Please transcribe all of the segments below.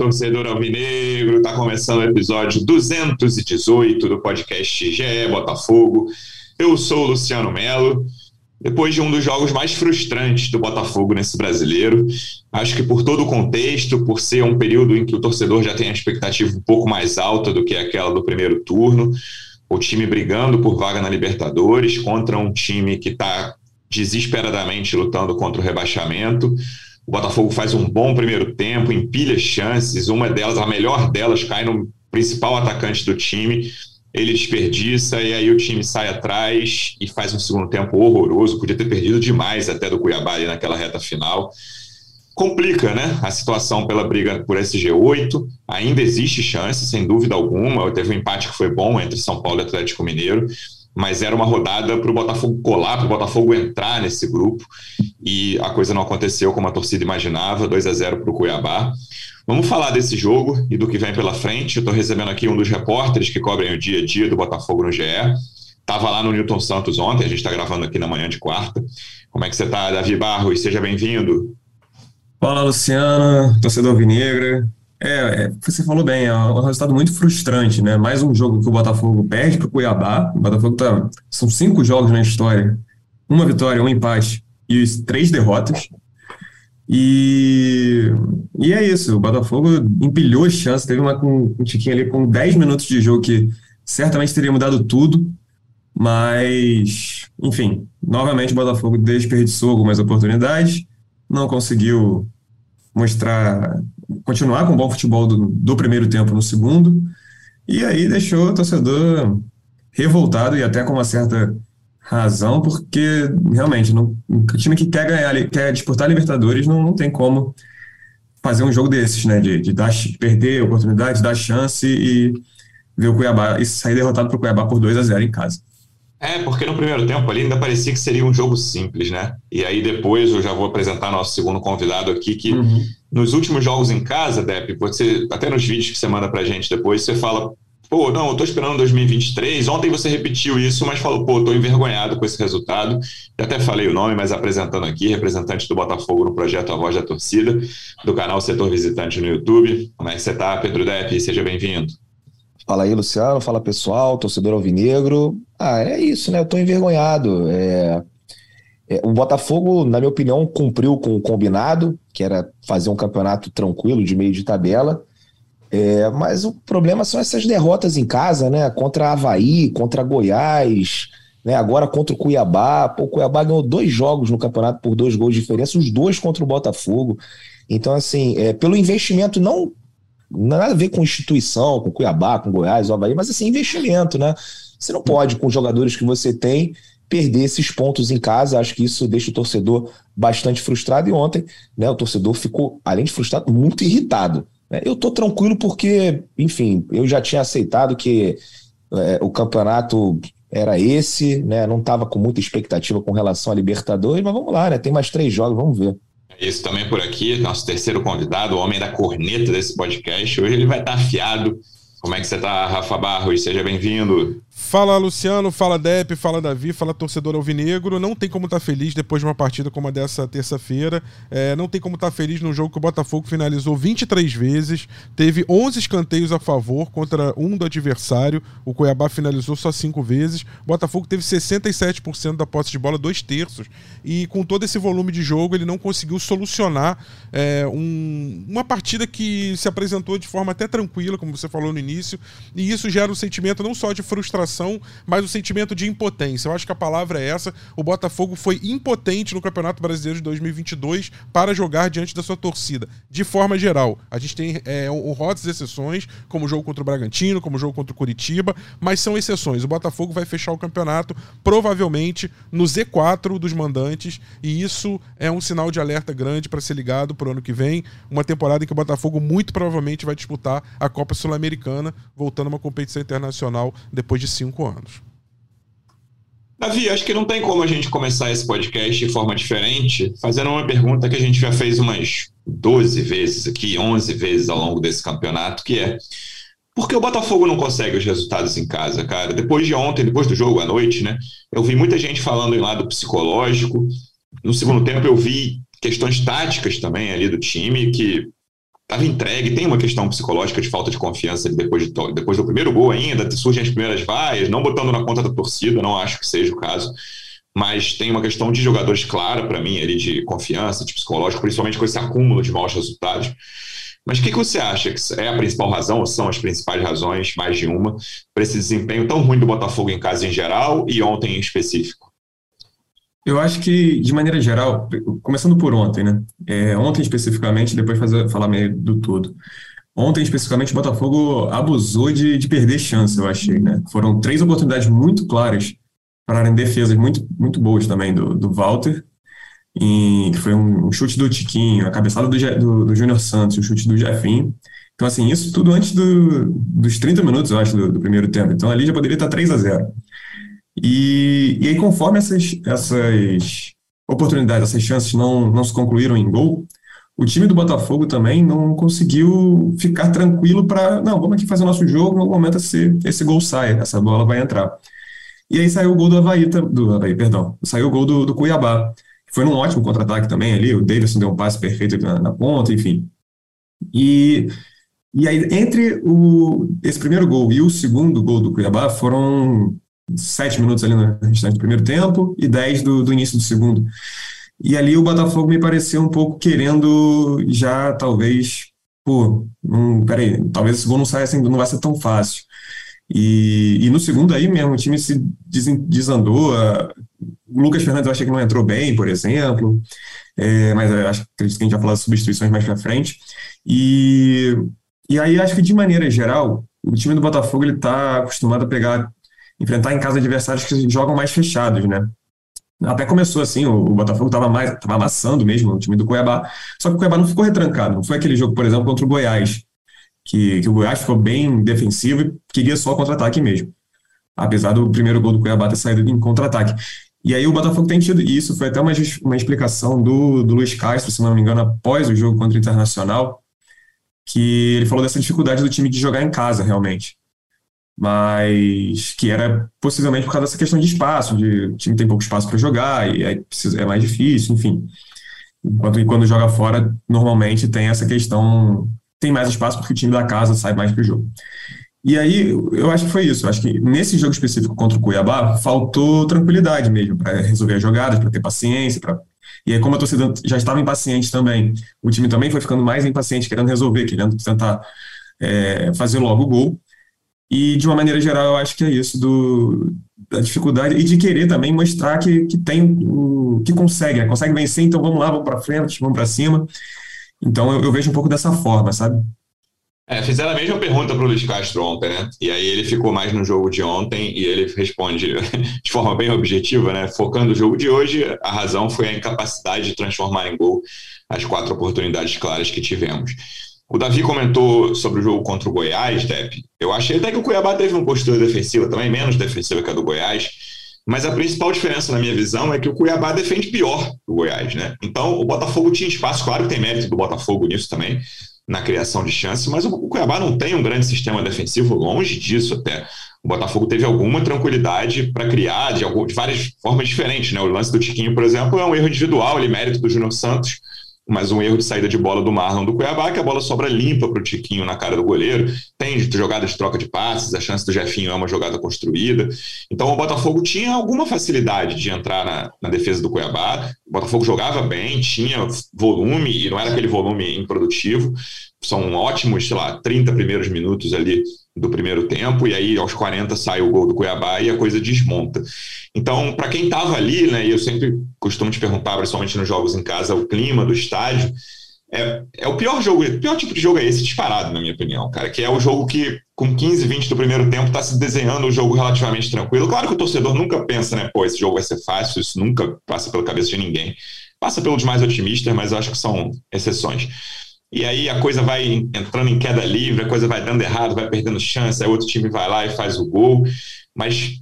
torcedor alvinegro. Está começando o episódio 218 do podcast GE Botafogo. Eu sou o Luciano Melo. Depois de um dos jogos mais frustrantes do Botafogo nesse brasileiro, acho que por todo o contexto, por ser um período em que o torcedor já tem a expectativa um pouco mais alta do que aquela do primeiro turno, o time brigando por vaga na Libertadores contra um time que está desesperadamente lutando contra o rebaixamento. O Botafogo faz um bom primeiro tempo, empilha chances, uma delas, a melhor delas, cai no principal atacante do time. Ele desperdiça e aí o time sai atrás e faz um segundo tempo horroroso. Podia ter perdido demais até do Cuiabá ali naquela reta final. Complica, né? A situação pela briga por esse G8. Ainda existe chance, sem dúvida alguma. Teve um empate que foi bom entre São Paulo e Atlético Mineiro mas era uma rodada para o Botafogo colar, para o Botafogo entrar nesse grupo, e a coisa não aconteceu como a torcida imaginava, 2 a 0 para o Cuiabá. Vamos falar desse jogo e do que vem pela frente. Eu estou recebendo aqui um dos repórteres que cobrem o dia a dia do Botafogo no GE. Estava lá no Newton Santos ontem, a gente está gravando aqui na manhã de quarta. Como é que você está, Davi Barros? Seja bem-vindo. Fala, Luciana, torcedor Vinegra. É, é, você falou bem, é um resultado muito frustrante, né? Mais um jogo que o Botafogo perde para o Cuiabá. O Botafogo tá. São cinco jogos na história: uma vitória, um empate e três derrotas. E, e é isso, o Botafogo empilhou as chances, teve uma com um tiquinho ali com 10 minutos de jogo que certamente teria mudado tudo, mas, enfim, novamente o Botafogo desperdiçou algumas oportunidades, não conseguiu mostrar continuar com o bom futebol do, do primeiro tempo no segundo, e aí deixou o torcedor revoltado e até com uma certa razão, porque realmente não, o time que quer ganhar, quer disputar Libertadores, não, não tem como fazer um jogo desses, né? De, de, dar, de perder a oportunidade, dar chance e ver o Cuiabá e sair derrotado para o Cuiabá por 2 a 0 em casa. É, porque no primeiro tempo ali ainda parecia que seria um jogo simples, né? E aí depois eu já vou apresentar nosso segundo convidado aqui, que uhum. nos últimos jogos em casa, Depp, você, até nos vídeos que você manda pra gente depois, você fala, pô, não, eu tô esperando 2023. Ontem você repetiu isso, mas falou, pô, tô envergonhado com esse resultado. Eu até falei o nome, mas apresentando aqui, representante do Botafogo no projeto A Voz da Torcida, do canal Setor Visitante no YouTube. Como é que você tá, Pedro Depp? Seja bem-vindo. Fala aí, Luciano. Fala pessoal, torcedor alvinegro. Ah, é isso, né? Eu tô envergonhado. É... É, o Botafogo, na minha opinião, cumpriu com o combinado, que era fazer um campeonato tranquilo, de meio de tabela. É, mas o problema são essas derrotas em casa, né? Contra Havaí, contra Goiás, né? agora contra o Cuiabá. Pô, o Cuiabá ganhou dois jogos no campeonato por dois gols de diferença, os dois contra o Botafogo. Então, assim, é, pelo investimento não nada a ver com instituição, com Cuiabá, com Goiás, Havaí, mas assim, investimento, né? Você não pode, com os jogadores que você tem, perder esses pontos em casa. Acho que isso deixa o torcedor bastante frustrado. E ontem, né, o torcedor ficou, além de frustrado, muito irritado. Né? Eu tô tranquilo porque, enfim, eu já tinha aceitado que é, o campeonato era esse, né? Não estava com muita expectativa com relação a Libertadores, mas vamos lá, né? Tem mais três jogos, vamos ver. Isso também por aqui, nosso terceiro convidado, o homem da corneta desse podcast. Hoje ele vai estar afiado. Como é que você está, Rafa Barros? Seja bem-vindo. Fala Luciano, fala Depp, fala Davi, fala torcedor alvinegro. Não tem como estar tá feliz depois de uma partida como a dessa terça-feira. É, não tem como estar tá feliz num jogo que o Botafogo finalizou 23 vezes, teve 11 escanteios a favor contra um do adversário. O Cuiabá finalizou só 5 vezes. O Botafogo teve 67% da posse de bola, dois terços. E com todo esse volume de jogo, ele não conseguiu solucionar é, um, uma partida que se apresentou de forma até tranquila, como você falou no início. E isso gera um sentimento não só de frustração mas o sentimento de impotência. Eu acho que a palavra é essa. O Botafogo foi impotente no Campeonato Brasileiro de 2022 para jogar diante da sua torcida. De forma geral, a gente tem é, honrosas exceções, como o jogo contra o Bragantino, como o jogo contra o Curitiba, mas são exceções. O Botafogo vai fechar o campeonato provavelmente no Z4 dos mandantes, e isso é um sinal de alerta grande para ser ligado para o ano que vem. Uma temporada em que o Botafogo muito provavelmente vai disputar a Copa Sul-Americana, voltando a uma competição internacional depois de cinco anos. Davi, acho que não tem como a gente começar esse podcast de forma diferente, fazendo uma pergunta que a gente já fez umas 12 vezes aqui, 11 vezes ao longo desse campeonato, que é por que o Botafogo não consegue os resultados em casa, cara? Depois de ontem, depois do jogo à noite, né? Eu vi muita gente falando em lado psicológico. No segundo tempo, eu vi questões táticas também ali do time que estava entregue, tem uma questão psicológica de falta de confiança depois, de, depois do primeiro gol ainda, surgem as primeiras vaias, não botando na conta da torcida, não acho que seja o caso, mas tem uma questão de jogadores clara para mim ali de confiança, de psicológico, principalmente com esse acúmulo de maus resultados. Mas o que, que você acha que é a principal razão, ou são as principais razões, mais de uma, para esse desempenho tão ruim do Botafogo em casa em geral e ontem em específico? Eu acho que, de maneira geral, começando por ontem, né? É, ontem especificamente, depois fazer, falar meio do todo. Ontem, especificamente, o Botafogo abusou de, de perder chance, eu achei, né? Foram três oportunidades muito claras para em defesas muito, muito boas também do, do Walter, que foi um, um, chute do Tiquinho, a cabeçada do, do, do Júnior Santos, o chute do Jefinho. Então, assim, isso tudo antes do, dos 30 minutos, eu acho, do, do primeiro tempo. Então, ali já poderia estar 3 a 0 e, e aí, conforme essas, essas oportunidades, essas chances não, não se concluíram em gol, o time do Botafogo também não conseguiu ficar tranquilo para, não, vamos aqui fazer o nosso jogo, no momento esse, esse gol sai, essa bola vai entrar. E aí saiu o gol do Havaí, do Havaí, perdão, saiu o gol do, do Cuiabá, foi num ótimo contra-ataque também ali, o Davidson deu um passe perfeito na, na ponta, enfim. E, e aí, entre o, esse primeiro gol e o segundo gol do Cuiabá, foram sete minutos ali no restante do primeiro tempo e dez do, do início do segundo. E ali o Botafogo me pareceu um pouco querendo já, talvez, pô, não, peraí, talvez esse gol não saia assim, não vai ser tão fácil. E, e no segundo aí mesmo, o time se desandou. o Lucas Fernandes eu achei que não entrou bem, por exemplo, é, mas acho, acredito que a gente vai falar de substituições mais para frente. E, e aí acho que de maneira geral, o time do Botafogo ele está acostumado a pegar enfrentar em casa adversários que jogam mais fechados, né? Até começou assim, o, Botafogo estava mais tava amassando mesmo o time do Cuiabá, só que o Cuiabá não ficou retrancado, não foi aquele jogo, por exemplo, contra o Goiás, que, que o Goiás ficou bem defensivo e queria só contra-ataque mesmo, apesar do primeiro gol do Cuiabá ter saído em contra-ataque. E aí o Botafogo tem tido isso, foi até uma, uma explicação do, do Luiz Castro, se não me engano, após o jogo contra o Internacional, que ele falou dessa dificuldade do time de jogar em casa, realmente mas que era possivelmente por causa dessa questão de espaço, de o time tem pouco espaço para jogar e aí é mais difícil, enfim. Enquanto quando joga fora, normalmente tem essa questão, tem mais espaço porque o time da casa sai mais para o jogo. E aí, eu acho que foi isso. Eu acho que nesse jogo específico contra o Cuiabá, faltou tranquilidade mesmo para resolver as jogadas, para ter paciência. Pra... E aí, como a torcida já estava impaciente também, o time também foi ficando mais impaciente, querendo resolver, querendo tentar é, fazer logo o gol. E, de uma maneira geral, eu acho que é isso, do, da dificuldade e de querer também mostrar que, que tem, que consegue, né? consegue vencer, então vamos lá, vamos para frente, vamos para cima. Então eu, eu, vejo um pouco dessa forma, sabe? É, fizeram a mesma pergunta para o Luiz Castro ontem, né? E aí ele ficou mais no jogo de ontem e ele responde de forma bem objetiva, né? Focando o jogo de hoje, a razão foi a incapacidade de transformar em gol as quatro oportunidades claras que tivemos. O Davi comentou sobre o jogo contra o Goiás, Depp. Eu achei até que o Cuiabá teve uma postura defensiva também, menos defensiva que a do Goiás. Mas a principal diferença, na minha visão, é que o Cuiabá defende pior o Goiás, né? Então, o Botafogo tinha espaço, claro que tem mérito do Botafogo nisso também, na criação de chances, mas o Cuiabá não tem um grande sistema defensivo, longe disso até. O Botafogo teve alguma tranquilidade para criar de, algum, de várias formas diferentes, né? O lance do Tiquinho, por exemplo, é um erro individual, ele mérito do Júnior Santos, mas um erro de saída de bola do Marlon do Cuiabá, que a bola sobra limpa para o Tiquinho na cara do goleiro. Tem jogada de troca de passes, a chance do Jefinho é uma jogada construída. Então o Botafogo tinha alguma facilidade de entrar na, na defesa do Cuiabá. O Botafogo jogava bem, tinha volume, e não era aquele volume improdutivo. São ótimos, sei lá, 30 primeiros minutos ali do primeiro tempo, e aí aos 40 sai o gol do Cuiabá e a coisa desmonta. Então, para quem estava ali, né, e eu sempre costumo te perguntar, principalmente nos jogos em casa, o clima do estádio, é, é o pior jogo, o pior tipo de jogo é esse disparado, na minha opinião, cara, que é o jogo que com 15, 20 do primeiro tempo está se desenhando um jogo relativamente tranquilo. Claro que o torcedor nunca pensa, né, pô, esse jogo vai ser fácil, isso nunca passa pela cabeça de ninguém. Passa pelos mais otimistas, mas acho que são exceções. E aí a coisa vai entrando em queda livre, a coisa vai dando errado, vai perdendo chance, aí outro time vai lá e faz o gol. Mas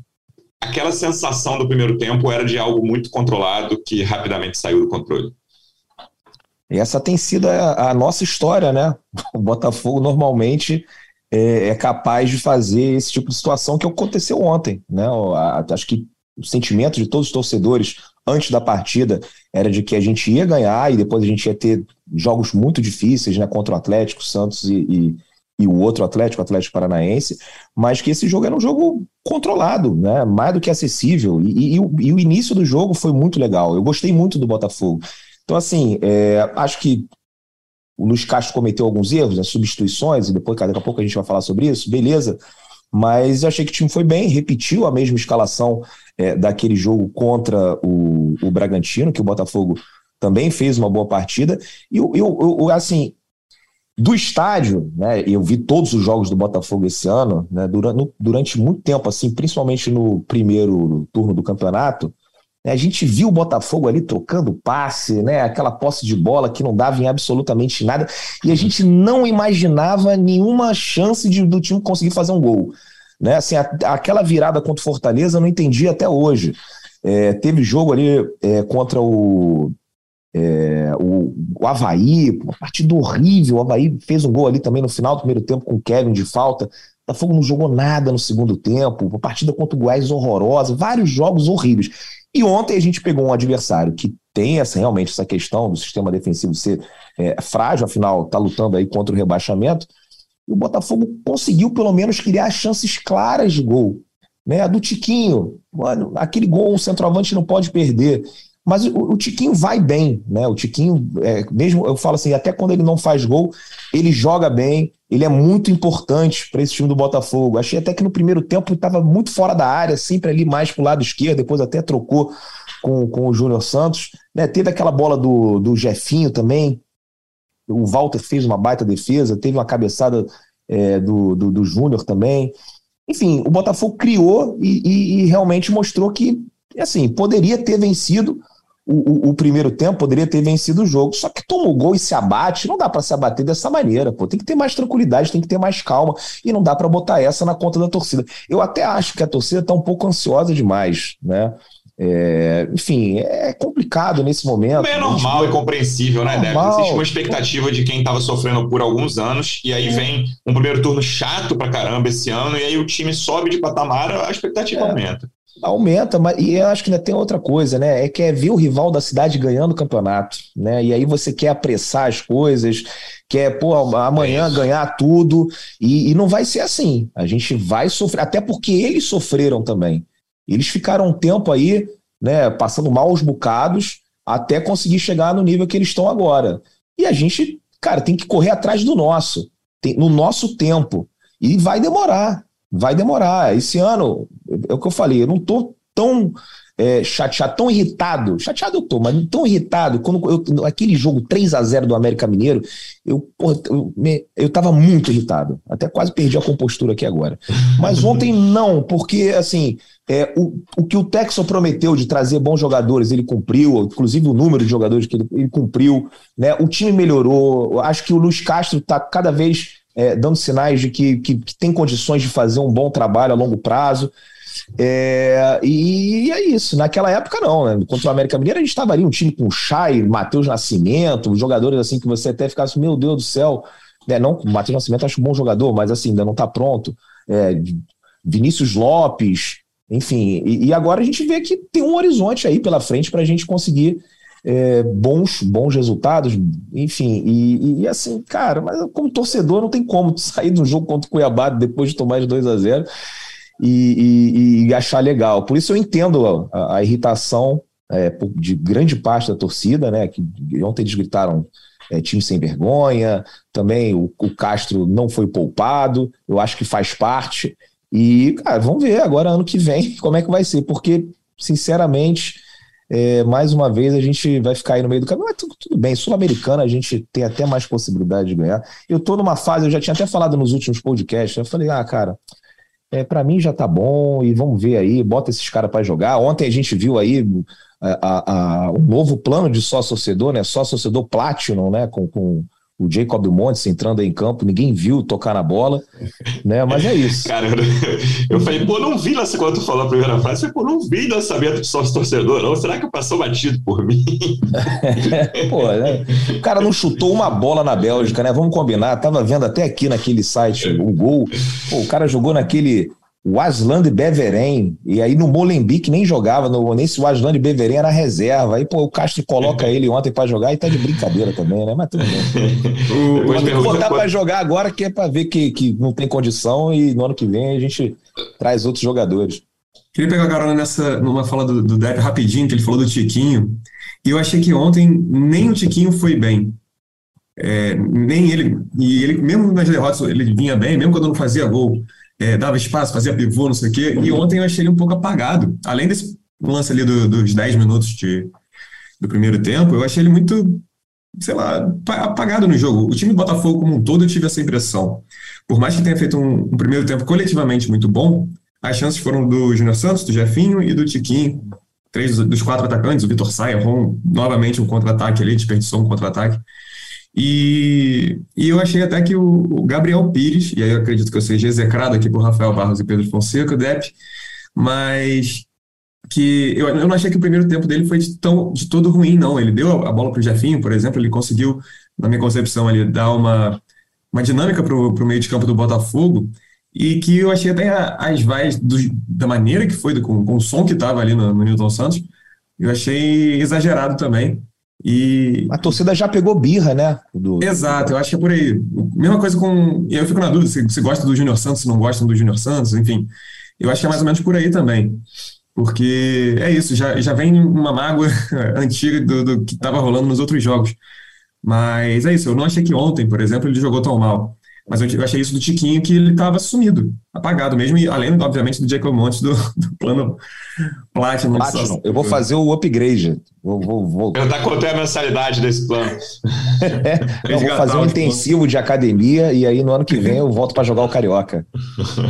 aquela sensação do primeiro tempo era de algo muito controlado que rapidamente saiu do controle. E essa tem sido a, a nossa história, né? O Botafogo normalmente é, é, capaz de fazer esse tipo de situação que aconteceu ontem, né? A, acho que o sentimento de todos os torcedores antes da partida era de que a gente ia ganhar e depois a gente ia ter jogos muito difíceis, né, contra o Atlético, Santos e, e, e o outro Atlético, o Atlético Paranaense, mas que esse jogo era um jogo controlado, né, mais do que acessível, e, e, o, e o início do jogo foi muito legal, eu gostei muito do Botafogo. Então, assim, é, acho que o Luiz Castro cometeu alguns erros, né, substituições, e depois, daqui a pouco a gente vai falar sobre isso, beleza, mas achei que o time foi bem, repetiu a mesma escalação é, daquele jogo contra o, o Bragantino, que o Botafogo também fez uma boa partida. E eu, eu, eu, assim, do estádio, né? Eu vi todos os jogos do Botafogo esse ano, né? Durante, durante muito tempo, assim, principalmente no primeiro turno do campeonato. Né, a gente viu o Botafogo ali trocando passe, né? Aquela posse de bola que não dava em absolutamente nada, e a gente não imaginava nenhuma chance de, do time conseguir fazer um gol. Né? Assim, a, aquela virada contra o Fortaleza eu não entendi até hoje. É, teve jogo ali é, contra o, é, o, o Havaí, uma partida horrível. O Havaí fez um gol ali também no final do primeiro tempo com o Kevin de falta. O Botafogo não jogou nada no segundo tempo. Uma partida contra o Goiás horrorosa. Vários jogos horríveis. E ontem a gente pegou um adversário que tem essa, realmente essa questão do sistema defensivo ser é, frágil, afinal está lutando aí contra o rebaixamento. E o Botafogo conseguiu pelo menos criar chances claras de gol. Né? Do Tiquinho, mano, aquele gol o centroavante não pode perder. Mas o, o Tiquinho vai bem, né? O Tiquinho, é, mesmo eu falo assim, até quando ele não faz gol, ele joga bem, ele é muito importante para esse time do Botafogo. Achei até que no primeiro tempo estava muito fora da área, sempre ali mais para o lado esquerdo, depois até trocou com, com o Júnior Santos. Né? Teve aquela bola do, do Jefinho também. O Walter fez uma baita defesa, teve uma cabeçada é, do, do, do Júnior também. Enfim, o Botafogo criou e, e, e realmente mostrou que assim, poderia ter vencido o, o, o, primeiro tempo poderia ter vencido o jogo. Só que toma o gol e se abate, não dá para se abater dessa maneira, pô. Tem que ter mais tranquilidade, tem que ter mais calma e não dá para botar essa na conta da torcida. Eu até acho que a torcida está um pouco ansiosa demais, né? É, enfim, é complicado nesse momento. É normal gente... e compreensível, né, Débora? Existe uma expectativa de quem estava sofrendo por alguns anos, e aí é. vem um primeiro turno chato pra caramba esse ano, e aí o time sobe de patamar, a expectativa é. aumenta. Aumenta, mas e eu acho que ainda tem outra coisa, né? É que é ver o rival da cidade ganhando o campeonato, né? E aí você quer apressar as coisas, quer, pô, amanhã é ganhar tudo, e, e não vai ser assim. A gente vai sofrer, até porque eles sofreram também. Eles ficaram um tempo aí, né, passando mal os bocados, até conseguir chegar no nível que eles estão agora. E a gente, cara, tem que correr atrás do nosso, tem, no nosso tempo. E vai demorar vai demorar. Esse ano, é o que eu falei, eu não estou tão é, chateado, tão irritado. Chateado eu tô, mas tão irritado. Quando eu, aquele jogo 3 a 0 do América Mineiro, eu, porra, eu, me, eu tava muito irritado. Até quase perdi a compostura aqui agora. Mas ontem não, porque assim, é, o, o que o Texas prometeu de trazer bons jogadores, ele cumpriu, inclusive o número de jogadores que ele, ele cumpriu, né? O time melhorou. Acho que o Luiz Castro está cada vez é, dando sinais de que, que, que, tem condições de fazer um bom trabalho a longo prazo. É, e é isso. Naquela época, não. Né? Contra o América Mineiro, a gente estava ali, um time com Chay, Matheus Nascimento, jogadores assim que você até ficasse, meu Deus do céu. É, não, o Matheus Nascimento acho um bom jogador, mas assim, ainda não está pronto. É, Vinícius Lopes, enfim. E, e, agora a gente vê que tem um horizonte aí pela frente para a gente conseguir é, bons, bons resultados, enfim, e, e, assim, cara, mas como torcedor não tem como sair do jogo contra o Cuiabá depois de tomar de 2 a 0 e, e, e, achar legal. Por isso eu entendo a, a irritação é, de grande parte da torcida, né? Que ontem eles gritaram é, time sem vergonha, também o, o, Castro não foi poupado, eu acho que faz parte. E, cara, vamos ver agora ano que vem como é que vai ser, porque, sinceramente é, mais uma vez a gente vai ficar aí no meio do caminho, mas tudo, tudo bem. Sul-Americana a gente tem até mais possibilidade de ganhar. Eu tô numa fase, eu já tinha até falado nos últimos podcasts, eu falei, ah, cara, é, para mim já tá bom e vamos ver aí, bota esses caras para jogar. Ontem a gente viu aí a, a, a, um novo plano de sócio-torcedor, né? Sócio-torcedor Platinum, né? Com, com o Jacob Montes entrando aí em campo, ninguém viu tocar na bola, né? Mas é isso. Cara, eu, falei, pô, não vi lançamento, quando tu falou a primeira frase, eu falei, pô, não vi lançamento de sócio torcedor, não. Será que passou batido por mim? pô, né? O cara não chutou uma bola na Bélgica, né? Vamos combinar. Tava vendo até aqui naquele site um gol. Pô, o cara jogou naquele o Aslan de Beveren, e aí no Molenbeek nem jogava, no, nesse Aslan de Beveren era reserva, aí pô, o Castro coloca ele ontem para jogar e tá de brincadeira também, né? Mas tudo bem. Tem que botar para jogar agora que é para ver que, que não tem condição e no ano que vem a gente traz outros jogadores. Queria pegar a carona nessa, numa fala do, do Depp rapidinho, que ele falou do Tiquinho, e eu achei que ontem nem o Tiquinho foi bem. É, nem ele, e ele, mesmo nas derrotas, ele vinha bem, mesmo quando não fazia gol é, dava espaço, fazia pivô, não sei o quê. E ontem eu achei ele um pouco apagado. Além desse lance ali do, dos 10 minutos de, do primeiro tempo, eu achei ele muito, sei lá, apagado no jogo. O time do Botafogo como um todo eu tive essa impressão. Por mais que tenha feito um, um primeiro tempo coletivamente muito bom, as chances foram do Júnior Santos, do Jefinho e do Tiquinho. Três dos quatro atacantes, o Vitor Saia errou novamente um contra-ataque ali, desperdiçou um contra-ataque. E, e eu achei até que o, o, Gabriel Pires, e aí eu acredito que eu seja execrado aqui por Rafael Barros e Pedro Fonseca, o Depp, mas que eu, eu não achei que o primeiro tempo dele foi de, tão, de todo ruim, não. Ele deu a, bola para o Jefinho, por exemplo, ele conseguiu, na minha concepção, ali, dar uma, uma dinâmica para o meio de campo do Botafogo, e que eu achei até as vaias do, da maneira que foi, do, com, com o som que estava ali no, no Newton Santos, eu achei exagerado também. E... A torcida já pegou birra, né? Do... Exato, eu acho que é por aí. Mesma coisa com. Eu fico na dúvida se, se gosta do Júnior Santos, se não gostam do Júnior Santos, enfim. Eu acho que é mais ou menos por aí também. Porque é isso, já, já vem uma mágoa antiga do, do que estava rolando nos outros jogos. Mas é isso, eu não achei que ontem, por exemplo, ele jogou tão mal. Mas eu achei isso do Tiquinho que ele estava sumido, apagado mesmo, e além, obviamente, do Jacob Montes do, do plano Platinum. Platinum. Eu vou fazer o upgrade. Vou, vou, vou. Perguntar quanto é a mensalidade desse plano. é, eu vou fazer um intensivo de academia e aí no ano que vem eu volto para jogar o Carioca.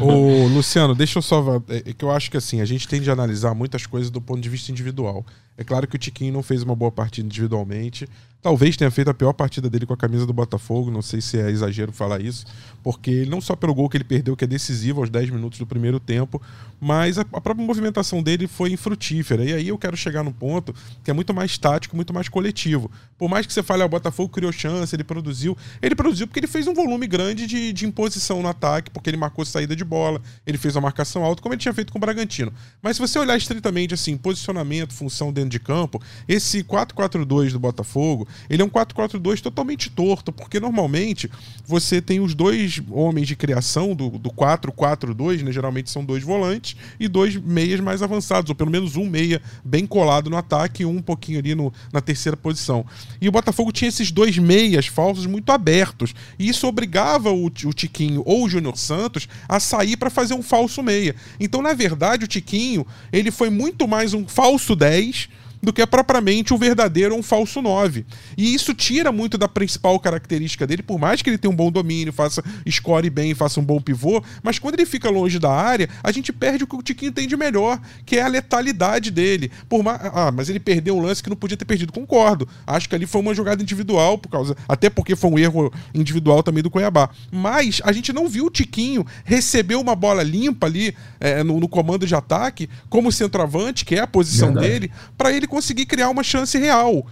Ô, Luciano, deixa eu só. É, é que eu acho que assim, a gente tem de analisar muitas coisas do ponto de vista individual. É claro que o Tiquinho não fez uma boa partida individualmente. Talvez tenha feito a pior partida dele com a camisa do Botafogo, não sei se é exagero falar isso, porque não só pelo gol que ele perdeu, que é decisivo aos 10 minutos do primeiro tempo, mas a, própria movimentação dele foi infrutífera. E aí eu quero chegar no ponto que é muito mais tático, muito mais coletivo. Por mais que você fale, ah, o Botafogo criou chance, ele produziu. Ele produziu porque ele fez um volume grande de, de imposição no ataque, porque ele marcou saída de bola, ele fez uma marcação alta, como ele tinha feito com o Bragantino. Mas se você olhar estritamente assim, posicionamento, função dentro de campo, esse 4-4-2 do Botafogo, ele é um 4-4-2 totalmente torto, porque normalmente você tem os dois homens de criação do, do 4-4-2, né? Geralmente são dois volantes e dois meias mais avançados, ou pelo menos um meia bem colado no ataque e um, um pouquinho ali no, na terceira posição. E o Botafogo tinha esses dois meias falsos muito abertos. E isso obrigava o, o Tiquinho ou o Júnior Santos a sair para fazer um falso meia. Então, na verdade, o Tiquinho ele foi muito mais um falso 10 do que é propriamente um verdadeiro ou um falso 9. E isso tira muito da principal característica dele, por mais que ele tenha um bom domínio, faça score bem, faça um bom pivô, mas quando ele fica longe da área, a gente perde o que o Tiquinho tem de melhor, que é a letalidade dele. Por mais... Ah, mas ele perdeu um lance que não podia ter perdido, concordo. Acho que ali foi uma jogada individual, por causa. Até porque foi um erro individual também do Cuiabá. Mas a gente não viu o Tiquinho receber uma bola limpa ali é, no, no, comando de ataque, como centroavante, que é a posição Verdade. dele, para ele conseguir criar uma chance real.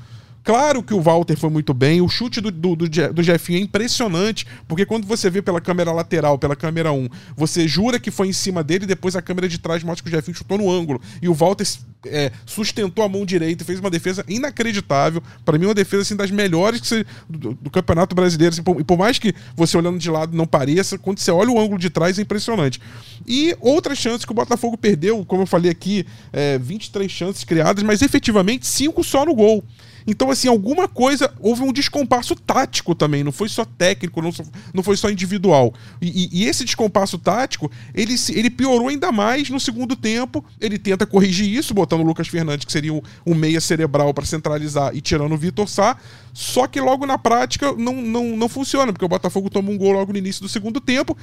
Claro que o Walter foi muito bem, o chute do, do, do, do Jefinho é impressionante, porque quando você vê pela câmera lateral, pela câmera 1, você jura que foi em cima dele e depois a câmera de trás mostra que o Jefinho chutou no ângulo. E o Walter é, sustentou a mão direita e fez uma defesa inacreditável. Para mim, uma defesa assim, das melhores você, do, do, Campeonato Brasileiro. Assim, por, e por mais que você olhando de lado não pareça, quando você olha o ângulo de trás é impressionante. E outras chances que o Botafogo perdeu, como eu falei aqui, é, 23 chances criadas, mas efetivamente 5 só no gol. Então, assim, alguma coisa, houve um descompasso tático também, não foi só técnico, não, não foi só individual. E, e, e esse descompasso tático, ele, ele piorou ainda mais no segundo tempo. Ele tenta corrigir isso, botando o Lucas Fernandes, que seria um, um meia cerebral para centralizar, e tirando o Vitor Sá. Só que logo na prática não, não, não funciona, porque o Botafogo toma um gol logo no início do segundo tempo.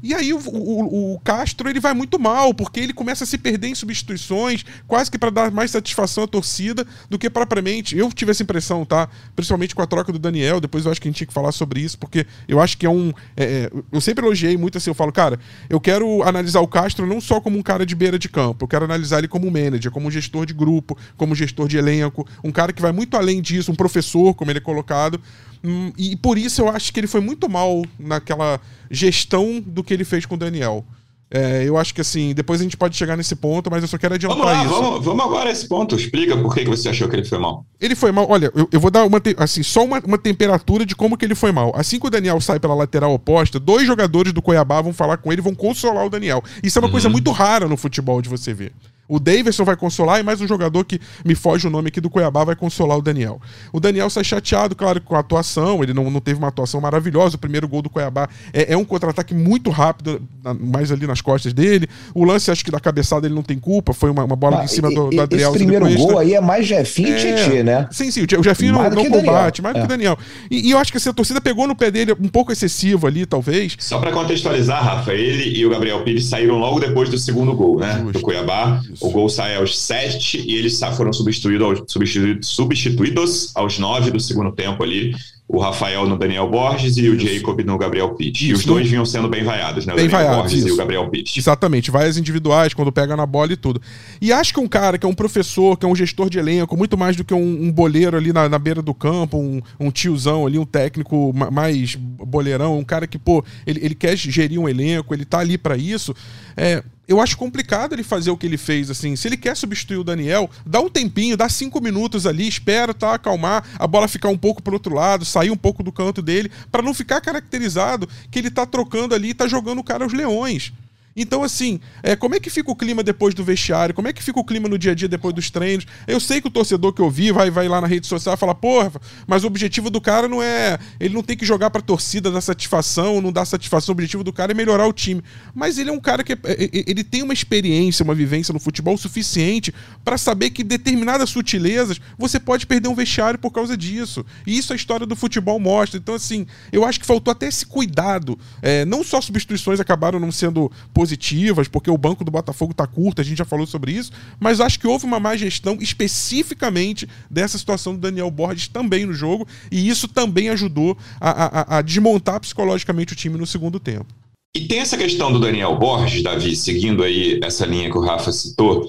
E aí o, o, o Castro ele vai muito mal, porque ele começa a se perder em substituições, quase que para dar mais satisfação à torcida do que propriamente. Eu tive essa impressão, tá? Principalmente com a troca do Daniel. Depois eu acho que a gente tinha que falar sobre isso, porque eu acho que é um. É, é, eu sempre elogiei muito assim. Eu falo, cara, eu quero analisar o Castro não só como um cara de beira de campo, eu quero analisar ele como um manager, como um gestor de grupo, como um gestor de elenco, um cara que vai muito além disso, um professor, como ele é colocado. Hum, e por isso eu acho que ele foi muito mal naquela gestão do que ele fez com o Daniel. É, eu acho que assim, depois a gente pode chegar nesse ponto, mas eu só quero adiantar vamos lá, isso. Vamos, vamos agora a esse ponto. Explica por que, que você achou que ele foi mal. Ele foi mal. Olha, eu, eu vou dar uma, assim, só uma, uma, temperatura de como que ele foi mal. Assim que o Daniel sai pela lateral oposta, dois jogadores do Cuiabá vão falar com ele, vão consolar o Daniel. Isso é uma uhum. coisa muito rara no futebol de você ver. O Davidson vai consolar e mais um jogador que me foge o nome aqui do Cuiabá vai consolar o Daniel. O Daniel sai chateado, claro, com a atuação. Ele não, não teve uma atuação maravilhosa. O primeiro gol do Cuiabá é, é um contra-ataque muito rápido, mais ali nas costas dele. O lance, acho que da cabeçada ele não tem culpa. Foi uma, uma bola ah, em cima e, do, do Adriel. Esse primeiro gol aí é mais Jefinho é, e Tietê, né? Sim, sim. O Jefinho mais não, não combate, mais do que o é. Daniel. E, e, eu acho que assim, a torcida pegou no pé dele um pouco excessivo ali, talvez. Só para contextualizar, Rafa, ele e o Gabriel Pires saíram logo depois do segundo gol, né? Justo. Do Cuiabá. Isso. O gol sai aos sete e eles foram substituídos aos, substituídos, substituídos aos nove do segundo tempo ali o Rafael no Daniel Borges e isso. o Jacob no Gabriel Pitt. E os dois vinham sendo bem vaiados, né? O bem Daniel vaiados, Borges isso. e o Gabriel Pitt. Exatamente, vaias individuais, quando pega na bola e tudo. E acho que um cara que é um professor, que é um gestor de elenco, muito mais do que um, um boleiro ali na, na, beira do campo, um, um, tiozão ali, um técnico mais boleirão, um cara que, pô, ele, ele quer gerir um elenco, ele tá ali para isso. É, eu acho complicado ele fazer o que ele fez, assim. Se ele quer substituir o Daniel, dá um tempinho, dá cinco minutos ali, espera, tá, acalmar, a bola ficar um pouco pro outro lado, sair um pouco do canto dele, para não ficar caracterizado que ele tá trocando ali e tá jogando o cara aos leões. Então, assim, é, como é que fica o clima depois do vestiário? Como é que fica o clima no dia a dia depois dos treinos? Eu sei que o torcedor que eu vi vai, vai lá na rede social e fala, porra, mas o objetivo do cara não é. Ele não tem que jogar pra torcida dar satisfação, não dar satisfação. O objetivo do cara é melhorar o time. Mas ele é um cara que. É, é, é ele tem uma experiência, uma vivência no futebol suficiente para saber que determinadas sutilezas você pode perder um vestiário por causa disso. E isso a história do futebol mostra. Então, assim, eu acho que faltou até esse cuidado. É, não só substituições acabaram não sendo positivas, porque o banco do Botafogo está curto, a gente já falou sobre isso, mas acho que houve uma má gestão especificamente dessa situação do Daniel Borges também no jogo, e isso também ajudou a, a, a desmontar psicologicamente o time no segundo tempo. E tem essa questão do Daniel Borges, Davi, seguindo aí essa linha que o Rafa citou.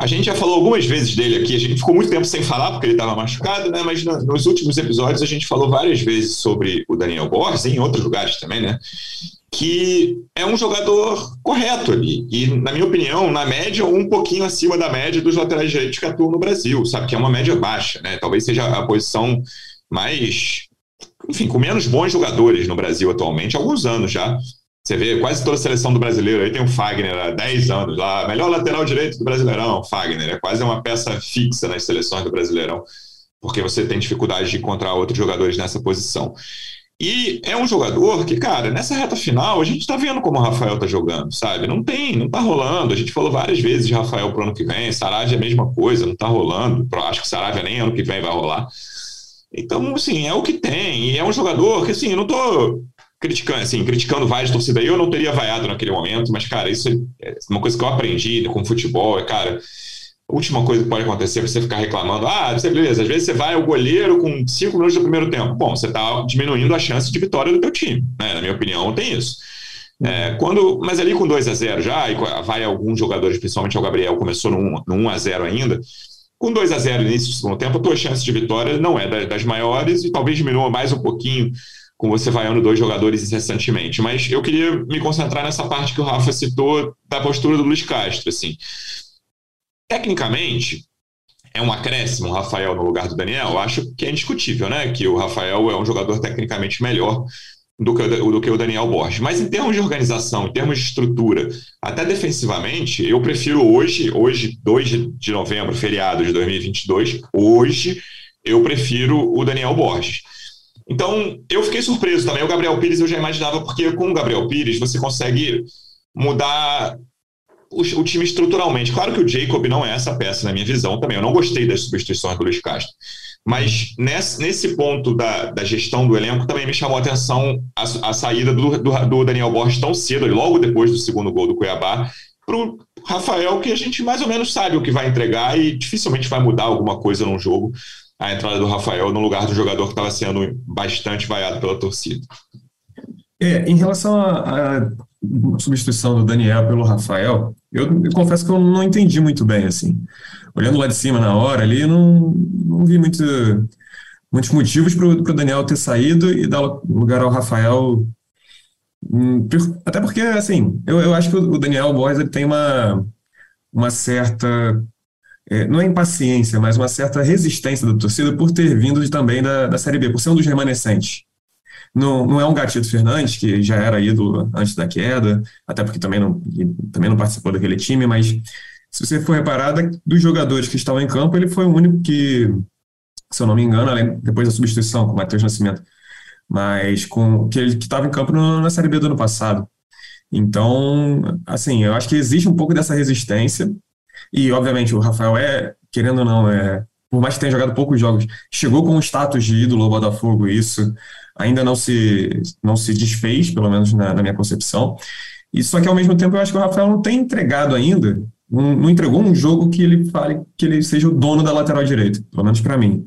A gente já falou algumas vezes dele aqui, a gente ficou muito tempo sem falar porque ele estava machucado, né? Mas nos últimos episódios a gente falou várias vezes sobre o Daniel Borges, em outros lugares também, né? Que é um jogador correto ali. E, na minha opinião, na média, um pouquinho acima da média dos laterais direitos que atuam no Brasil, sabe? Que é uma média baixa, né? Talvez seja a posição mais. Enfim, com menos bons jogadores no Brasil atualmente, há alguns anos já. Você vê quase toda a seleção do brasileiro aí tem o Fagner há 10 anos lá, melhor lateral direito do Brasileirão, Fagner. É quase uma peça fixa nas seleções do Brasileirão, porque você tem dificuldade de encontrar outros jogadores nessa posição. E é um jogador que, cara, nessa reta final, a gente tá vendo como o Rafael tá jogando, sabe? Não tem, não tá rolando. A gente falou várias vezes de Rafael pro ano que vem, Saravia é a mesma coisa, não tá rolando. Acho que Saravia nem ano que vem vai rolar. Então, assim, é o que tem. E é um jogador que, assim, eu não tô criticando, assim, criticando várias torcidas aí, eu não teria vaiado naquele momento, mas, cara, isso é uma coisa que eu aprendi com futebol, é, cara, a última coisa que pode acontecer é você ficar reclamando. Ah, beleza, às vezes você vai ao goleiro com cinco minutos do primeiro tempo. Bom, você está diminuindo a chance de vitória do teu time. Né? Na minha opinião, tem isso. É, quando, mas ali com 2 a 0 já, e vai alguns jogadores, principalmente o Gabriel, começou no 1, no 1 a 0 ainda. Com 2 a 0 no início do segundo tempo, a tua chance de vitória não é das maiores e talvez diminua mais um pouquinho com você vaiando dois jogadores incessantemente. Mas eu queria me concentrar nessa parte que o Rafa citou da postura do Luiz Castro. Assim. Tecnicamente, é um acréscimo o Rafael no lugar do Daniel? Eu acho que é indiscutível, né? Que o Rafael é um jogador tecnicamente melhor do que, o, do que o Daniel Borges. Mas em termos de organização, em termos de estrutura, até defensivamente, eu prefiro hoje, hoje, 2 de novembro, feriado de 2022, hoje eu prefiro o Daniel Borges. Então, eu fiquei surpreso também. O Gabriel Pires eu já imaginava, porque com o Gabriel Pires você consegue mudar o, o, time estruturalmente. Claro que o Jacob não é essa peça na minha visão também. Eu não gostei das substituições do Luiz Castro. Mas nesse, nesse ponto da, da gestão do elenco também me chamou a atenção a, a saída do, do, do, Daniel Borges tão cedo, logo depois do segundo gol do Cuiabá, para o Rafael, que a gente mais ou menos sabe o que vai entregar e dificilmente vai mudar alguma coisa num jogo. A entrada do Rafael no lugar do jogador que estava sendo bastante vaiado pela torcida. É, em relação à substituição do Daniel pelo Rafael, eu, eu, confesso que eu não entendi muito bem, assim. Olhando lá de cima na hora ali, não, não vi muito, muitos motivos para o Daniel ter saído e dar lugar ao Rafael Hum, até porque, assim, eu, eu acho que o Daniel Borges ele tem uma, uma certa. É, não é impaciência, mas uma certa resistência da torcida por ter vindo de, também da, da Série B, por ser um dos remanescentes. Não, não é um Gatito Fernandes, que já era ídolo antes da queda, até porque também não, também não participou daquele time, mas se você for reparar, dos jogadores que estavam em campo, ele foi o único que, se eu não me engano, além, depois da substituição com o Matheus Nascimento, mas com que ele que estava em campo no, na Série B do ano passado. Então, assim, eu acho que existe um pouco dessa resistência, e obviamente o Rafael é, querendo ou não, é, por mais que tenha jogado poucos jogos, chegou com o status de ídolo ao Botafogo, isso ainda não se, não se desfez, pelo menos na, na minha concepção. E só que ao mesmo tempo eu acho que o Rafael não tem entregado ainda, não, não entregou um jogo que ele fale que ele seja o dono da lateral direita, pelo menos para mim.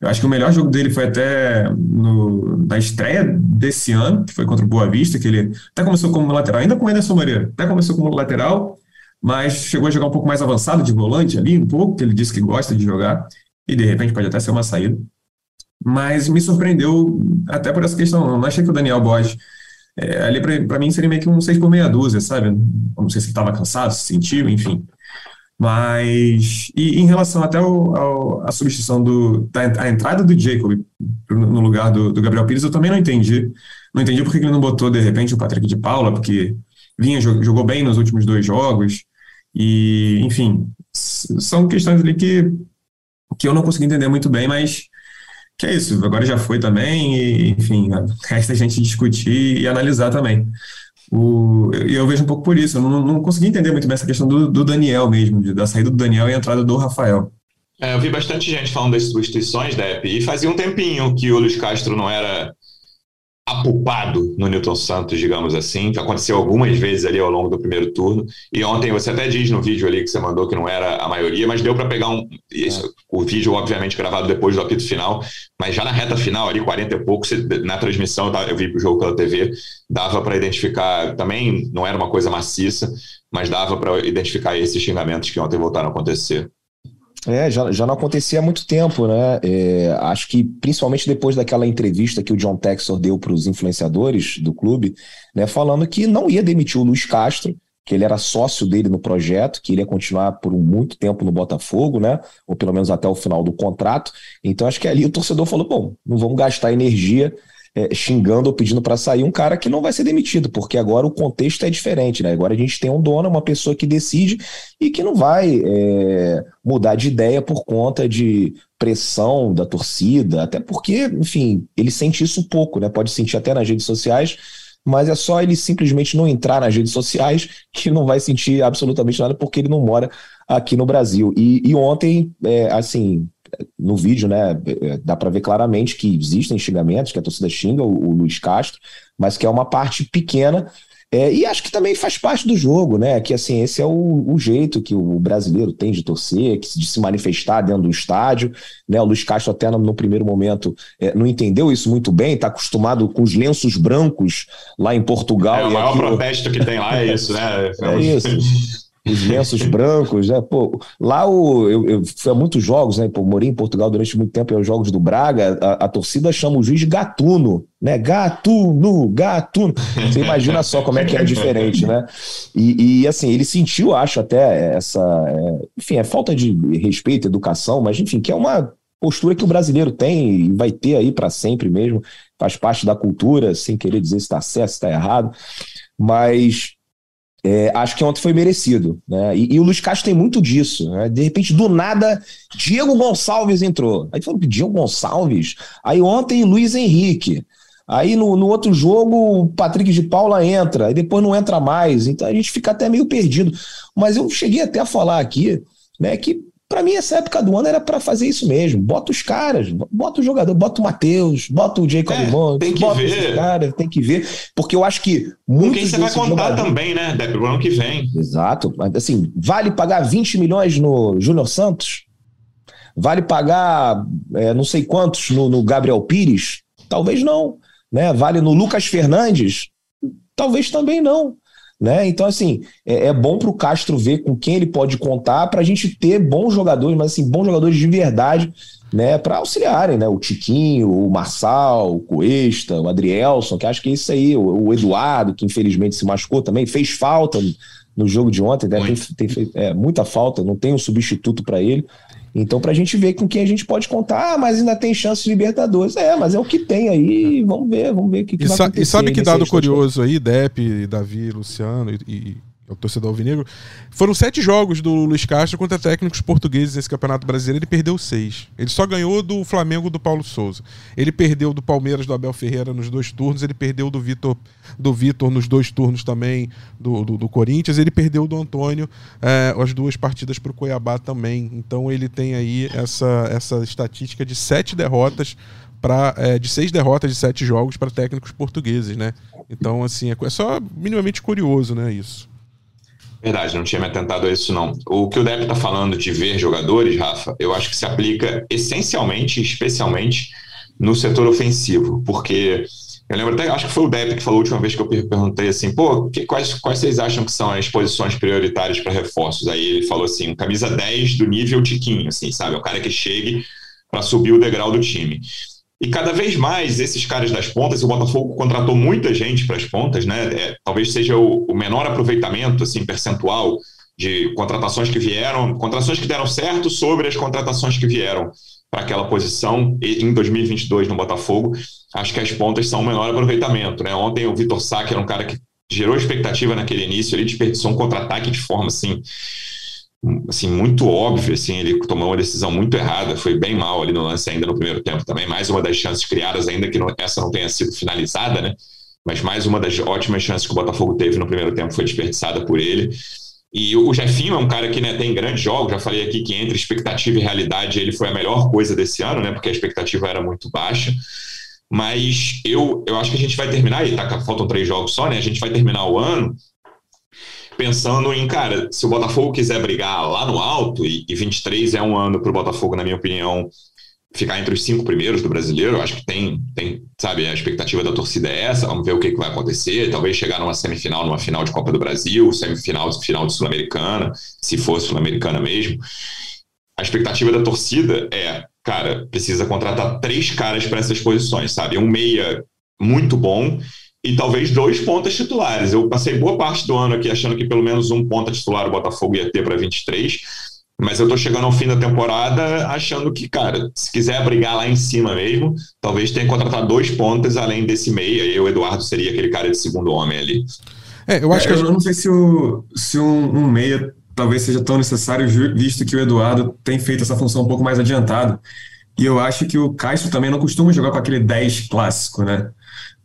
Eu acho que o melhor jogo dele foi até no, na estreia desse ano, que foi contra o Boa Vista, que ele até começou como lateral, ainda com o Anderson Moreira, até começou como lateral, mas chegou a jogar um pouco mais avançado de volante ali, um pouco, que ele disse que gosta de jogar, e de repente pode até ser uma saída. Mas me surpreendeu até por essa questão. Eu não achei que o Daniel Borges, é, ali para mim seria meio que um 6 por meia dúzia, sabe? Não sei se estava cansado, se sentiu, enfim. Mas, e em relação até à substituição do, da a entrada do Jacob no lugar do, do, Gabriel Pires, eu também não entendi. Não entendi por que ele não botou, de repente, o Patrick de Paula, porque vinha, jogou bem nos últimos dois jogos. E, enfim, são questões ali que, que eu não consegui entender muito bem, mas que é isso, agora já foi também, e, enfim, resta a gente discutir e analisar também. O, eu vejo um pouco por isso, eu não, não consegui entender muito bem essa questão do, do Daniel mesmo, da saída do Daniel e a entrada do Rafael. É, eu vi bastante gente falando das substituições, Depp, e fazia um tempinho que o Luiz Castro não era apupado no Newton Santos, digamos assim, que aconteceu algumas vezes ali ao longo do primeiro turno. E ontem você até diz no vídeo ali que você mandou que não era a maioria, mas deu para pegar um. Isso. O vídeo, obviamente, gravado depois do apito final, mas já na reta final, ali, 40 e pouco, na transmissão, eu, tava, eu vi o jogo pela TV, dava para identificar. Também não era uma coisa maciça, mas dava para identificar esses xingamentos que ontem voltaram a acontecer. É, já, já não acontecia há muito tempo, né? É, acho que principalmente depois daquela entrevista que o John Texor deu para os influenciadores do clube, né, falando que não ia demitir o Luiz Castro, que ele era sócio dele no projeto, que ele ia continuar por muito tempo no Botafogo, né? Ou pelo menos até o final do contrato. Então acho que ali o torcedor falou: bom, não vamos gastar energia é, xingando ou pedindo para sair um cara que não vai ser demitido, porque agora o contexto é diferente, né? Agora a gente tem um dono, uma pessoa que decide e que não vai é, mudar de ideia por conta de pressão da torcida, até porque, enfim, ele sente isso pouco, né? Pode sentir até nas redes sociais, mas é só ele simplesmente não entrar nas redes sociais que não vai sentir absolutamente nada porque ele não mora aqui no Brasil. E, e ontem, é, assim, no vídeo, né, é, dá para ver claramente que existem xingamentos, que a torcida xinga o, o Luiz Castro, mas que é uma parte pequena. É, e acho que também faz parte do jogo, né? Que assim, esse é o, o, jeito que o brasileiro tem de torcer, de se manifestar dentro do estádio. Né? O Luiz Castro, até no, no primeiro momento, é, não entendeu isso muito bem, está acostumado com os lenços brancos lá em Portugal. É, o maior protesto que tem lá é isso, né? É isso os lenços brancos, né? Pô, lá o, eu, eu fui a muitos jogos, né? Pô, morei em Portugal durante muito tempo, os jogos do Braga, a, a, torcida chama o juiz de gatuno, né? Gatuno, gatuno. Você imagina só como é que é diferente, né? E, e assim, ele sentiu, acho até essa, é, enfim, é falta de respeito, educação, mas enfim, que é uma postura que o brasileiro tem e vai ter aí para sempre mesmo, faz parte da cultura, sem querer dizer se está certo, se está errado, mas é, acho que ontem foi merecido. Né? E, e, o Luiz Castro tem muito disso. Né? De repente, do nada, Diego Gonçalves entrou. Aí falou, Diego Gonçalves? Aí ontem, Luiz Henrique. Aí no, no outro jogo, o Patrick de Paula entra. Aí depois não entra mais. Então a gente fica até meio perdido. Mas eu cheguei até a falar aqui né, que para mim, essa época do ano era para fazer isso mesmo. Bota os caras, bota o jogador, bota o Matheus, bota o Jacob é, Montes, tem que bota ver. os caras, tem que ver. Porque eu acho que muitos. Com quem você vai contar jogadores... também, né? Pro ano que vem. Exato. Assim, vale pagar 20 milhões no Júnior Santos? Vale pagar é, não sei quantos no, no Gabriel Pires? Talvez não. Né? Vale no Lucas Fernandes? Talvez também não. Né? Então, assim, é, é bom para o Castro ver com quem ele pode contar para a gente ter bons jogadores, mas assim, bons jogadores de verdade, né? Para auxiliarem, né? O Tiquinho, o Marçal, o Cuesta, o Adrielson, que acho que é isso aí, o, o Eduardo, que infelizmente se machucou também, fez falta no jogo de ontem, né? tem, tem feito é, muita falta, não tem um substituto para ele. Então, para a gente ver com quem a gente pode contar, ah, mas ainda tem chance de Libertadores. É, mas é o que tem aí, vamos ver, vamos ver o que, que e vai acontecer. E sabe que dado curioso aí, Depp, Davi, Luciano e, e o torcedor alvinegro. Foram sete jogos do Luiz Castro contra técnicos portugueses nesse Campeonato Brasileiro. Ele perdeu seis. Ele só ganhou do Flamengo do Paulo Souza. Ele perdeu do Palmeiras do Abel Ferreira nos dois turnos. Ele perdeu do Vitor do Vitor nos dois turnos também do, do, do Corinthians. Ele perdeu do Antônio é, as duas partidas para o Cuiabá também. Então ele tem aí essa, essa estatística de sete derrotas para é, de seis derrotas de sete jogos para técnicos portugueses, né? Então, assim, é, é só minimamente curioso, né? Isso. Verdade, não tinha me atentado a isso, não. O que o Depp está falando de ver jogadores, Rafa, eu acho que se aplica essencialmente, especialmente, no setor ofensivo, porque eu lembro até, acho que foi o Depp que falou a última vez que eu perguntei assim, pô, que, quais, quais vocês acham que são as posições prioritárias para reforços? Aí ele falou assim, camisa 10 do nível Tiquinho, assim, sabe? É o cara que chegue para subir o degrau do time. E cada vez mais esses caras das pontas, o Botafogo contratou muita gente para as pontas, né? É, talvez seja o, o, menor aproveitamento, assim, percentual de contratações que vieram, contratações que deram certo sobre as contratações que vieram para aquela posição em 2022 no Botafogo. Acho que as pontas são o menor aproveitamento, né? Ontem o Vitor Sá, que era um cara que gerou expectativa naquele início, ele desperdiçou um contra-ataque de forma assim assim, muito óbvio, assim, ele tomou uma decisão muito errada, foi bem mal ali no lance ainda no primeiro tempo também, mais uma das chances criadas, ainda que não, essa não tenha sido finalizada, né, mas mais uma das ótimas chances que o Botafogo teve no primeiro tempo foi desperdiçada por ele, e o Jefinho é um cara que né, tem grandes jogos, já falei aqui que entre expectativa e realidade ele foi a melhor coisa desse ano, né, porque a expectativa era muito baixa, mas eu, eu acho que a gente vai terminar, e tá, faltam três jogos só, né, a gente vai terminar o ano pensando em, cara, se o Botafogo quiser brigar lá no alto, e, e 23 é um ano para o Botafogo, na minha opinião, ficar entre os cinco primeiros do brasileiro, acho que tem, tem, sabe, a expectativa da torcida é essa, vamos ver o que, que vai acontecer, talvez chegar numa semifinal, numa final de Copa do Brasil, semifinal, final de Sul-Americana, se for Sul-Americana mesmo. A expectativa da torcida é, cara, precisa contratar três caras para essas posições, sabe? Um meia muito bom e talvez dois pontas titulares. Eu passei boa parte do ano aqui achando que pelo menos um ponta titular o Botafogo ia ter para 23, mas eu tô chegando ao fim da temporada achando que, cara, se quiser brigar lá em cima mesmo, talvez tenha que contratar dois pontas além desse meia, e o Eduardo seria aquele cara de segundo homem ali. É, eu acho é, que. Eu gente... não sei se, o, se um, um meia talvez seja tão necessário, visto que o Eduardo tem feito essa função um pouco mais adiantado. E eu acho que o Castro também não costuma jogar com aquele 10 clássico, né?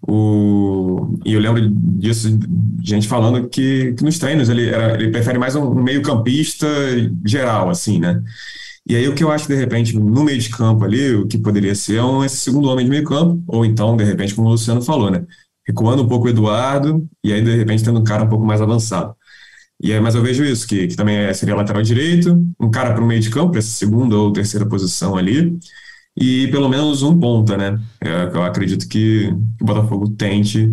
O, e eu lembro disso, gente falando que, que nos treinos ele, era, ele prefere mais um meio-campista geral, assim, né? E aí o que eu acho, de repente, no meio de campo ali, o que poderia ser um, esse segundo homem de meio campo, ou então, de repente, como o Luciano falou, né? Recuando um pouco o Eduardo, e aí, de repente, tendo um cara um pouco mais avançado. E aí, mas eu vejo isso, que, que também é, seria lateral direito, um cara para o meio de campo, para essa segunda ou terceira posição ali, e pelo menos um ponta, né? É, eu acredito que o Botafogo tente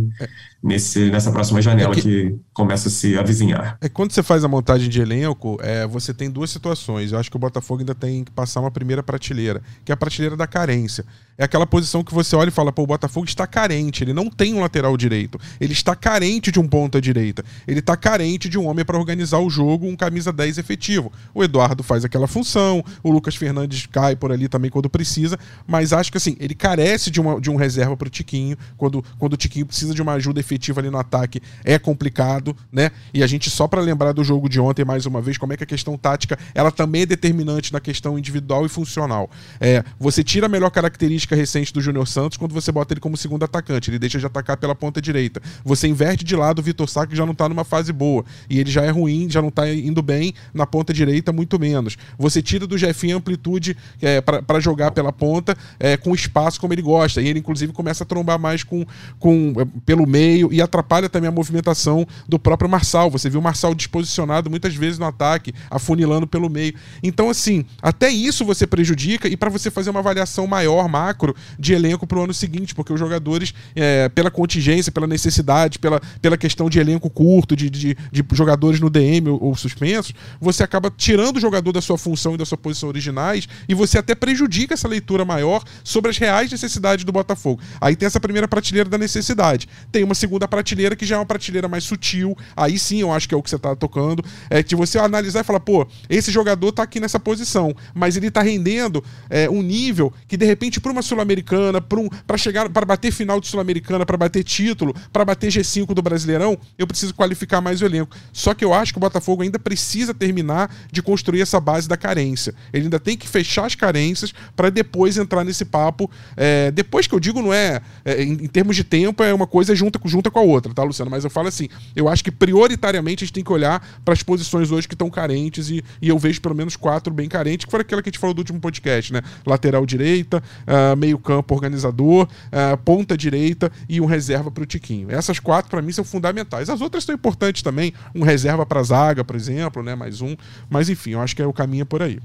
nesse, nessa próxima janela é que, que, começa a se avizinhar. É quando você faz a montagem de elenco, é, você tem duas situações. Eu acho que o Botafogo ainda tem que passar uma primeira prateleira, que é a prateleira da carência. É aquela posição que você olha e fala, pô, o Botafogo está carente, ele não tem um lateral direito. Ele está carente de um ponta direita. Ele está carente de um homem para organizar o jogo, um camisa 10 efetivo. O Eduardo faz aquela função, o Lucas Fernandes cai por ali também quando precisa, mas acho que assim, ele carece de, uma, de um reserva para o Tiquinho, quando, quando o Tiquinho precisa de uma ajuda efetiva ali no ataque, é complicado, né? E a gente, só para lembrar do jogo de ontem, mais uma vez, como é que a questão tática, ela também é determinante na questão individual e funcional. É, você tira a melhor característica recente do Júnior Santos quando você bota ele como segundo atacante. Ele deixa de atacar pela ponta direita. Você inverte de lado o Vitor Sá, que já não tá numa fase boa. E ele já é ruim, já não tá indo bem na ponta direita, muito menos. Você tira do Jefinho amplitude é, para jogar pela, ponta é, com espaço como ele gosta. E ele, inclusive, começa a trombar mais com, com, é, pelo meio e atrapalha também a movimentação do próprio Marçal. Você viu o Marçal disposicionado muitas vezes no ataque, afunilando pelo meio. Então, assim, até isso você prejudica e para você fazer uma avaliação maior, macro, de elenco para o ano seguinte, porque os jogadores, é, pela contingência, pela necessidade, pela, pela questão de elenco curto, de, de, de jogadores no DM ou, ou suspensos, você acaba tirando o jogador da sua função e da sua posição originais e você até prejudica essa leitura maior sobre as reais necessidades do Botafogo. Aí tem essa primeira prateleira da necessidade. Tem uma segunda prateleira que já é uma prateleira mais sutil. Aí sim eu acho que é o que você está tocando. É que você analisar e falar, pô, esse jogador está aqui nessa posição, mas ele está rendendo é, um nível que de repente para uma sul-americana, para um, chegar, para bater final de sul-americana, para bater título, para bater G5 do Brasileirão, eu preciso qualificar mais o elenco. Só que eu acho que o Botafogo ainda precisa terminar de construir essa base da carência. Ele ainda tem que fechar as carências para depois entrar nesse papo. É, depois que eu digo, não é, é em, em, termos de tempo, é uma coisa junta, junta com a outra, tá, Luciano? Mas eu falo assim, eu acho que prioritariamente a gente tem que olhar para as posições hoje que estão carentes e, e, eu vejo pelo menos quatro bem carentes, que foi aquela que a gente falou do último podcast, né? Lateral direita, uh, meio campo organizador, uh, ponta direita e um reserva para o Tiquinho. Essas quatro para mim são fundamentais. As outras são importantes também, um reserva para zaga, por exemplo, né? Mais um. Mas enfim, eu acho que é o caminho por aí.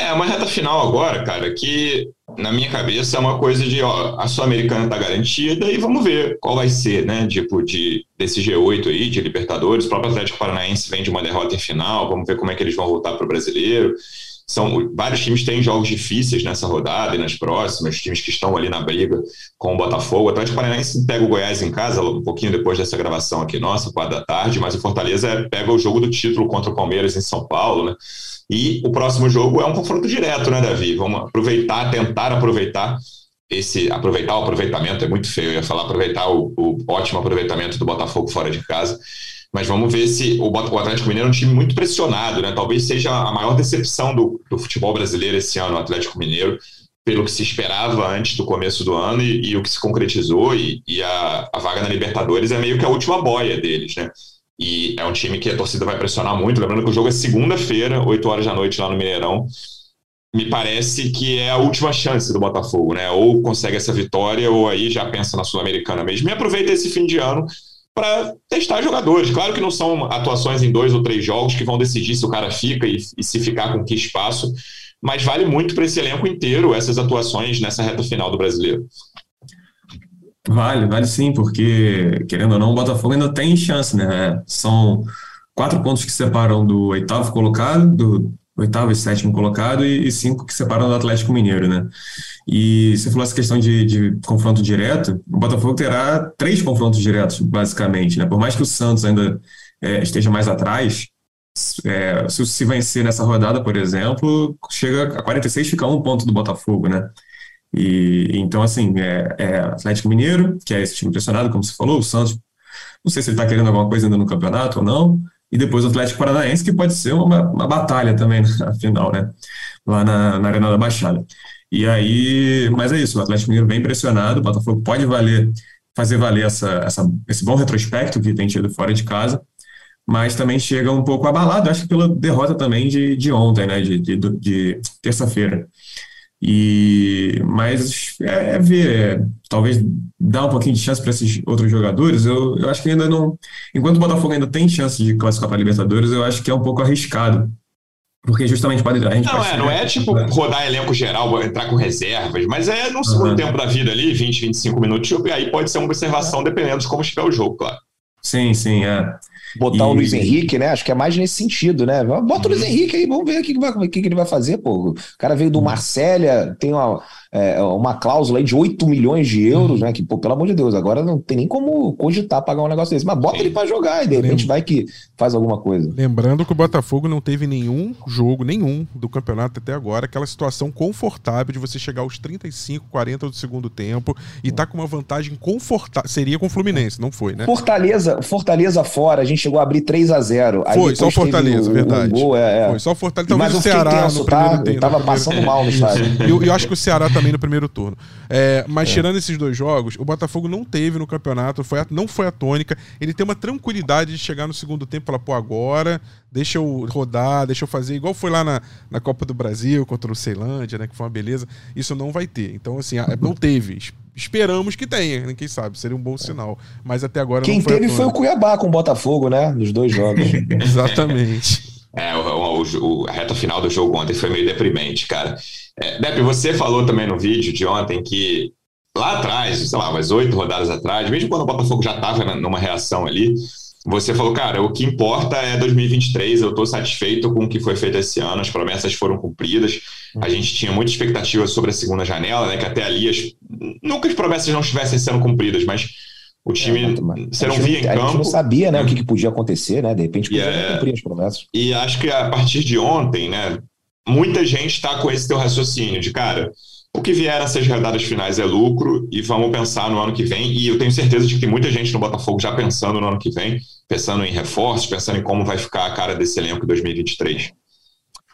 É, uma reta final agora, cara, que na minha cabeça é uma coisa de, ó, a Sul-Americana tá garantida e vamos ver qual vai ser, né, tipo, de, desse G8 aí, de Libertadores, o próprio Atlético Paranaense vem de uma derrota em final, vamos ver como é que eles vão voltar para o Brasileiro. São, vários times têm jogos difíceis nessa rodada e nas próximas, times que estão ali na briga com o Botafogo. O Atlético Paranaense pega o Goiás em casa, um pouquinho depois dessa gravação aqui nossa, quatro da tarde, mas o Fortaleza pega o jogo do título contra o Palmeiras em São Paulo, né? E o próximo jogo é um confronto direto, né, Davi? Vamos aproveitar, tentar aproveitar esse aproveitar o aproveitamento é muito feio, eu ia falar aproveitar o, o ótimo aproveitamento do Botafogo fora de casa. Mas vamos ver se o, Atlético Mineiro é um time muito pressionado, né? Talvez seja a maior decepção do, do futebol brasileiro esse ano, o Atlético Mineiro, pelo que se esperava antes do começo do ano e, e o que se concretizou, e, e a, a vaga na Libertadores é meio que a última boia deles, né? E é um time que a torcida vai pressionar muito. Lembrando que o jogo é segunda-feira, 8 horas da noite lá no Mineirão. Me parece que é a última chance do Botafogo, né? Ou consegue essa vitória, ou aí já pensa na Sul-Americana mesmo. E aproveita esse fim de ano para testar jogadores. Claro que não são atuações em dois ou três jogos que vão decidir se o cara fica e, e se ficar com que espaço, mas vale muito para esse elenco inteiro essas atuações nessa reta final do brasileiro. Vale, vale sim, porque, querendo ou não, o Botafogo ainda tem chance, né? São quatro pontos que separam do oitavo colocado, do oitavo e sétimo colocado, e, e cinco que separam do Atlético Mineiro, né? E você falou essa questão de, de, confronto direto, o Botafogo terá três confrontos diretos, basicamente, né? Por mais que o Santos ainda é, esteja mais atrás, é, se, se vencer nessa rodada, por exemplo, chega a 46, fica um ponto do Botafogo, né? E então, assim, é, é Atlético Mineiro, que é esse time impressionado, como você falou, o Santos, não sei se ele está querendo alguma coisa ainda no campeonato ou não, e depois o Atlético Paranaense, que pode ser uma, uma batalha também na final, né? Lá na, na Arena da Baixada. E aí, mas é isso, o Atlético Mineiro bem pressionado, o Botafogo pode valer, fazer valer essa, essa, esse bom retrospecto que tem tido fora de casa, mas também chega um pouco abalado, acho que pela derrota também de, de ontem, né? De, de, de terça-feira. E, mas é, é ver, é, talvez dar um pouquinho de chance para esses outros jogadores. Eu, eu acho que ainda não. Enquanto o Botafogo ainda tem chance de classificar para a Libertadores, eu acho que é um pouco arriscado. Porque justamente pode. A gente não, é, não é tipo rodar elenco geral, entrar com reservas, mas é no segundo uhum. tempo da vida ali, 20, 25 minutos, e aí pode ser uma observação dependendo de como estiver o jogo, claro. Sim, sim, é. Botar e... o Luiz Henrique, né? Acho que é mais nesse sentido, né? Bota o Luiz uhum. Henrique aí, vamos ver o que, que, vai, o que, que ele vai fazer, pô. O cara veio do uhum. Marcélia, tem uma, é, uma cláusula aí de 8 milhões de euros, uhum. né? Que, pô, pelo amor de Deus, agora não tem nem como cogitar pagar um negócio desse. Mas bota Sim. ele para jogar e de repente vai que faz alguma coisa. Lembrando que o Botafogo não teve nenhum jogo, nenhum do campeonato até agora, aquela situação confortável de você chegar aos 35, 40 do segundo tempo e tá com uma vantagem confortável. Seria com o Fluminense, não foi, né? Fortaleza Fortaleza, Fortaleza fora, a gente chegou a abrir 3 a 0 Foi, só o Fortaleza, verdade. gol, é, é. Foi só o Fortaleza. Talvez o Ceará tenso, no primeiro tá? tempo. Eu tava passando mal no estádio. E eu, eu, acho que o Ceará também no primeiro turno. É, mas é. tirando esses dois jogos, o Botafogo não teve no campeonato, foi não foi a tônica. Ele tem uma tranquilidade de chegar no segundo tempo e falar, pô, agora deixa eu rodar, deixa eu fazer, igual foi lá na, na Copa do Brasil contra o Ceilândia, né? Que foi uma beleza. Isso não vai ter. Então, assim, não teve. Esperamos que tenha, né, quem sabe, seria um bom sinal. Mas até agora Quem não foi teve foi o Cuiabá com o Botafogo, né? Nos dois jogos. Exatamente. É, o, o, a reta final do jogo ontem foi meio deprimente, cara. É, Depp, você falou também no vídeo de ontem que lá atrás, sei lá, umas oito rodadas atrás, mesmo quando o Botafogo já estava numa reação ali, você falou, cara, o que importa é 2023, eu estou satisfeito com o que foi feito esse ano, as promessas foram cumpridas, a uhum. gente tinha muita expectativa sobre a segunda janela, né, que até ali as, nunca as promessas não estivessem sendo cumpridas, mas o time, é, você não via em campo. A gente não sabia, né, o que, que podia acontecer, né, de repente podia é, cumprir as promessas. E acho que a partir de ontem, né, muita gente está com esse teu raciocínio de, cara, o que vier nessas rodadas finais é lucro e vamos pensar no ano que vem. E eu tenho certeza de que muita gente no Botafogo já pensando no ano que vem, pensando em reforços, pensando em como vai ficar a cara desse elenco em 2023.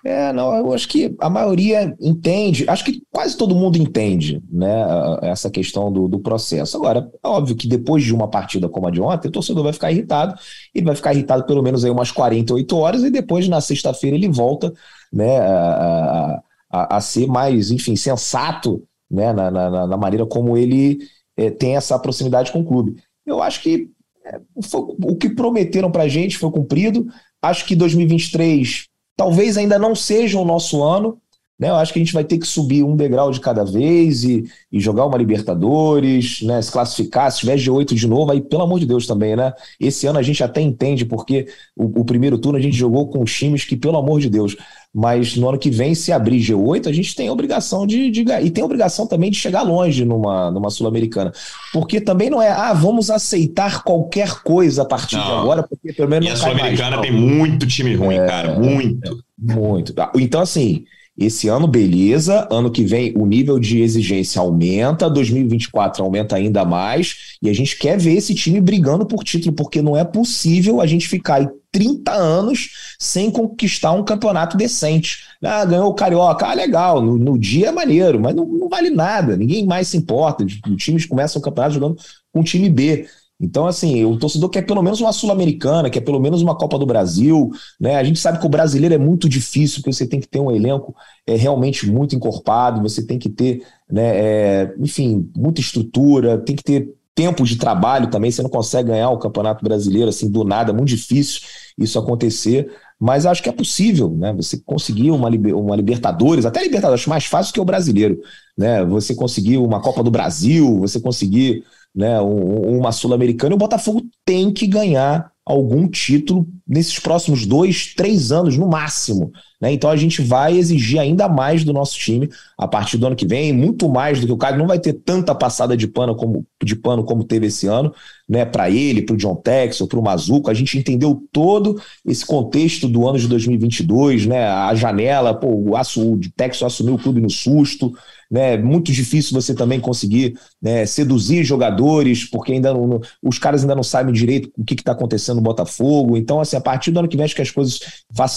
É, não, eu acho que a maioria entende, acho que quase todo mundo entende, né, essa questão do, do processo. Agora, é óbvio que depois de uma partida como a de ontem, o torcedor vai ficar irritado, ele vai ficar irritado pelo menos aí umas 48 horas e depois, na sexta-feira, ele volta, né, a, a, ser mais, enfim, sensato, né, na, na, na maneira como ele é, tem essa proximidade com o clube. Eu acho que é, foi, o que prometeram para a gente foi cumprido. Acho que 2023 talvez ainda não seja o nosso ano. Né? Eu acho que a gente vai ter que subir um degrau de cada vez e, e jogar uma Libertadores, né? se classificar, se tiver G8 de novo, aí pelo amor de Deus também, né? Esse ano a gente até entende, porque o, o primeiro turno a gente jogou com times que, pelo amor de Deus, mas no ano que vem, se abrir G8, a gente tem a obrigação de, de e tem a obrigação também de chegar longe numa, numa Sul-Americana. Porque também não é, ah, vamos aceitar qualquer coisa a partir não. de agora, porque pelo menos. E a Sul-Americana tem muito time ruim, é, cara, muito. Muito. Então, assim, esse ano, beleza. Ano que vem, o nível de exigência aumenta. 2024 aumenta ainda mais. E a gente quer ver esse time brigando por título, porque não é possível a gente ficar aí 30 anos sem conquistar um campeonato decente. Ah, ganhou o Carioca. Ah, legal. No, no dia é maneiro, mas não, não, vale nada. Ninguém mais se importa. Os times começam o campeonato jogando com time B. Então, assim, o torcedor quer pelo menos uma Sul-Americana, quer pelo menos uma Copa do Brasil. Né? A gente sabe que o brasileiro é muito difícil, porque você tem que ter um elenco é, realmente muito encorpado, você tem que ter, né, é, enfim, muita estrutura, tem que ter tempo de trabalho também. Você não consegue ganhar o Campeonato Brasileiro assim do nada, é muito difícil isso acontecer. Mas acho que é possível, né? Você conseguir uma, uma Libertadores, até Libertadores, acho mais fácil que o brasileiro, né? Você conseguir uma Copa do Brasil, você conseguir né, uma Sul-Americana, o Botafogo tem que ganhar algum título nesses próximos dois, três anos, no máximo. Né? Então a gente vai exigir ainda mais do nosso time a partir do ano que vem, muito mais do que o Caio. Não vai ter tanta passada de pano como, de pano como teve esse ano, né? Para ele, para o John Texel, para o Mazuco. A gente entendeu todo esse contexto do ano de 2022, né? A janela, pô, o, o Texel assumiu o clube no susto né? Muito difícil você também conseguir né, seduzir jogadores, porque ainda não, os caras ainda não sabem direito o que está acontecendo no Botafogo. Então, assim, a partir do ano que vem, acho que as coisas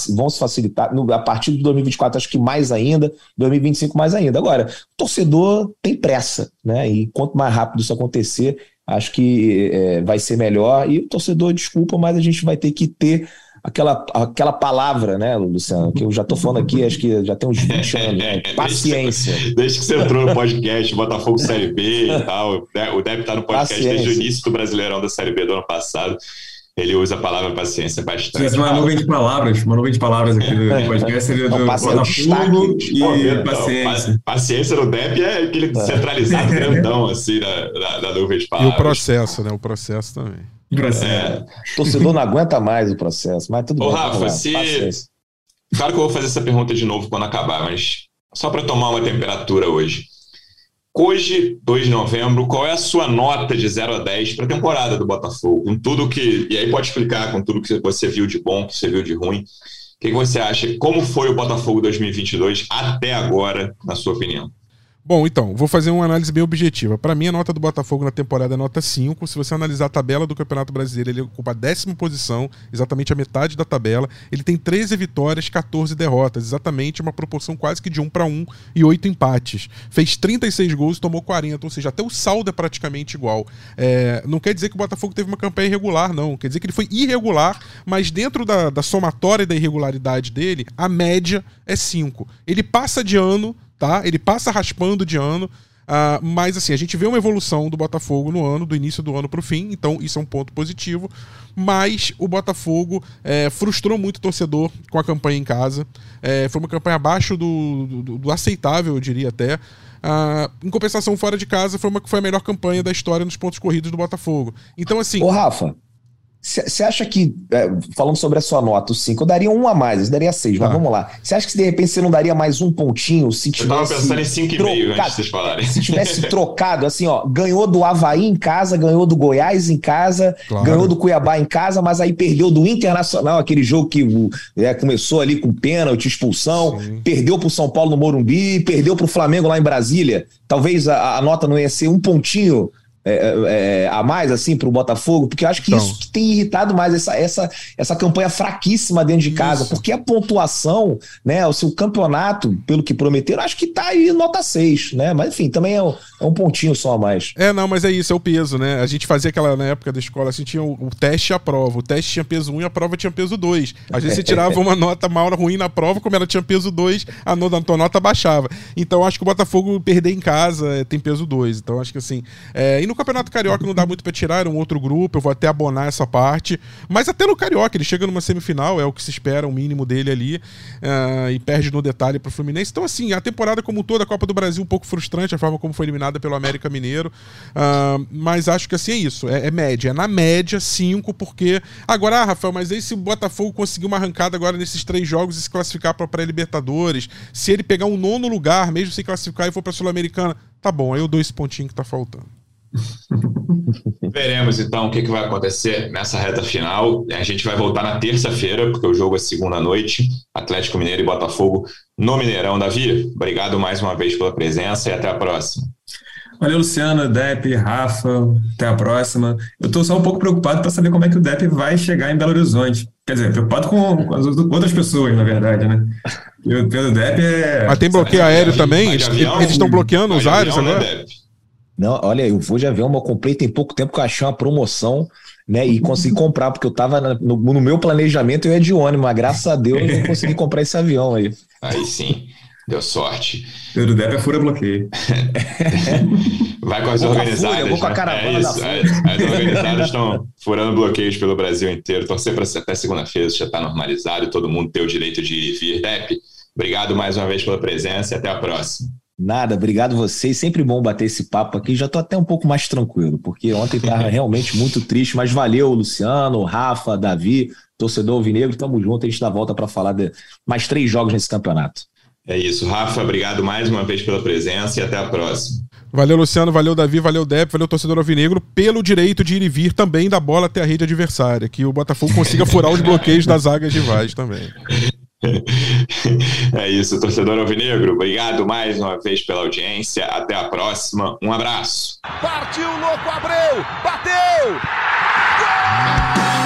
vão se facilitar. A partir de 2024, acho que mais ainda, 2025 mais ainda. Agora, o torcedor tem pressa, né? E quanto mais rápido isso acontecer, acho que é, vai ser melhor. E o torcedor, desculpa, mas a gente vai ter que ter aquela, aquela palavra, né, Luciano, que eu já estou falando aqui, acho que já tem uns 20 anos, né? Paciência. Desde, desde que você entrou no podcast, Botafogo Série B e tal, o Deb está no podcast Paciência. desde o início do Brasileirão da Série B do ano passado. Ele usa a palavra paciência bastante. Uma nuvem de palavras, uma nuvem de palavras aqui do podcast seria do Botafogo e Pô, paciência. paciência no DEP é aquele é. centralizado grandão, assim, da, da, da nuvem de palavras. E o processo, né? O processo também. É. O torcedor não aguenta mais o processo, mas tudo Ô, bem. Rafa, se... Claro que eu vou fazer essa pergunta de novo quando acabar, mas só para tomar uma temperatura hoje. Hoje, 2 de novembro, qual é a sua nota de 0 a 10 para a temporada do Botafogo? Com tudo que. E aí pode explicar, com tudo que você viu de bom, que você viu de ruim. O que, que você acha? Como foi o Botafogo 2022 até agora, na sua opinião? Bom, então, vou fazer uma análise bem objetiva. Para mim, a nota do Botafogo na temporada é nota 5. Se você analisar a tabela do Campeonato Brasileiro, ele ocupa a décima posição, exatamente a metade da tabela. Ele tem 13 vitórias, 14 derrotas, exatamente uma proporção quase que de 1 para 1 e 8 empates. Fez 36 gols e tomou 40, ou seja, até o saldo é praticamente igual. É, não quer dizer que o Botafogo teve uma campanha irregular, não. Quer dizer que ele foi irregular, mas dentro da, da somatória da irregularidade dele, a média é 5. Ele passa de ano tá? Ele passa raspando de ano. Uh, mas assim, a gente vê uma evolução do Botafogo no ano, do início do ano para o fim, então isso é um ponto positivo. Mas o Botafogo é, frustrou muito o torcedor com a campanha em casa. É, foi uma campanha abaixo do, do, do aceitável, eu diria até. Uh, em compensação, fora de casa, foi, uma, foi a melhor campanha da história nos pontos corridos do Botafogo. Então, assim. Ô, Rafa, você acha que, é, falando sobre a sua nota, o 5, eu daria um a mais, eu daria 6, mas tá. vamos lá. Você acha que de repente você não daria mais um pontinho se tivesse. Eu tava pensando em 5,5 antes de vocês falarem. Se tivesse trocado, assim, ó, ganhou do Havaí em casa, ganhou do Goiás em casa, claro. ganhou do Cuiabá em casa, mas aí perdeu do Internacional, aquele jogo que é, começou ali com pênalti, expulsão, Sim. perdeu pro São Paulo no Morumbi, perdeu pro Flamengo lá em Brasília. Talvez a, a nota não ia ser um pontinho é, é, é, a mais assim para o Botafogo, porque eu acho que então. isso que tem irritado mais essa, essa, essa campanha fraquíssima dentro de casa, isso. porque a pontuação, né, o seu campeonato, pelo que prometeram, acho que está aí nota 6, né? Mas enfim, também é um, é um, pontinho só a mais. É, não, mas é isso, é o peso, né? A gente fazia aquela na época da escola, assim, tinha o, o teste e a prova. O teste tinha peso 1 e a prova tinha peso 2. Às vezes você tirava uma nota mal ruim na prova, como ela tinha peso 2, a nota, a tua nota baixava. Então acho que o Botafogo perder em casa é, tem peso 2. Então acho que assim. É, e no Campeonato Carioca não dá muito para tirar, era um outro grupo, eu vou até abonar essa parte. Mas até no Carioca, ele chega numa semifinal, é o que se espera, o mínimo dele ali, uh, e perde no detalhe pro Fluminense. Então, assim, a temporada como toda, a Copa do Brasil, um pouco frustrante, a forma como foi eliminada pelo América Mineiro. Uh, mas acho que assim é isso, é, é média. É na média, 5, porque. Agora, ah, Rafael, mas aí se o Botafogo conseguir uma arrancada agora nesses três jogos e se classificar para pré-Libertadores, se ele pegar um nono lugar, mesmo sem classificar e for para Sul-Americana, tá bom, aí eu dou esse pontinho que tá faltando. Veremos então o que, que, vai acontecer nessa reta final. A gente vai voltar na terça-feira, porque o jogo é segunda noite, Atlético Mineiro e Botafogo no Mineirão. Davi, obrigado mais uma vez pela presença e até a próxima. Valeu, Luciano, Dep, Rafa, até a próxima. Eu estou só um pouco preocupado para saber como é que o Dep vai chegar em Belo Horizonte. Quer dizer, preocupado com as outras pessoas, na verdade, né? E o Dep é. Mas tem bloqueio aéreo também? Eles estão bloqueando os aéreos agora? Não, olha, eu vou já ver uma completa em pouco tempo que eu achei uma promoção, né? E consegui comprar, porque eu estava no, no, meu planejamento eu ia de ônibus, mas graças a Deus eu consegui comprar esse avião aí. Aí sim, deu sorte. Pedro Depp é fura bloqueio. Vai com as vou organizadas. Com vou com a né? caravana é isso, da As, as organizadas estão furando bloqueios pelo Brasil inteiro. Torcer para até segunda-feira já está normalizado e todo mundo ter o direito de vir. Depp, obrigado mais uma vez pela presença e até a próxima. Nada, obrigado vocês. Sempre bom bater esse papo aqui. Já tô até um pouco mais tranquilo, porque ontem estava realmente muito triste, mas valeu, Luciano, Rafa, Davi, torcedor Alvinegro. Tamo junto, a gente dá volta para falar de mais três jogos nesse campeonato. É isso, Rafa, obrigado mais uma vez pela presença e até a próxima. Valeu, Luciano, valeu, Davi, valeu, Depp, valeu, torcedor alvinegro, pelo direito de ir e vir também da bola até a rede adversária, que o Botafogo consiga furar os bloqueios das zagas rivais também. É isso, torcedor alvinegro. Obrigado mais uma vez pela audiência. Até a próxima. Um abraço. Partiu, louco, Abreu! Bateu! Gol!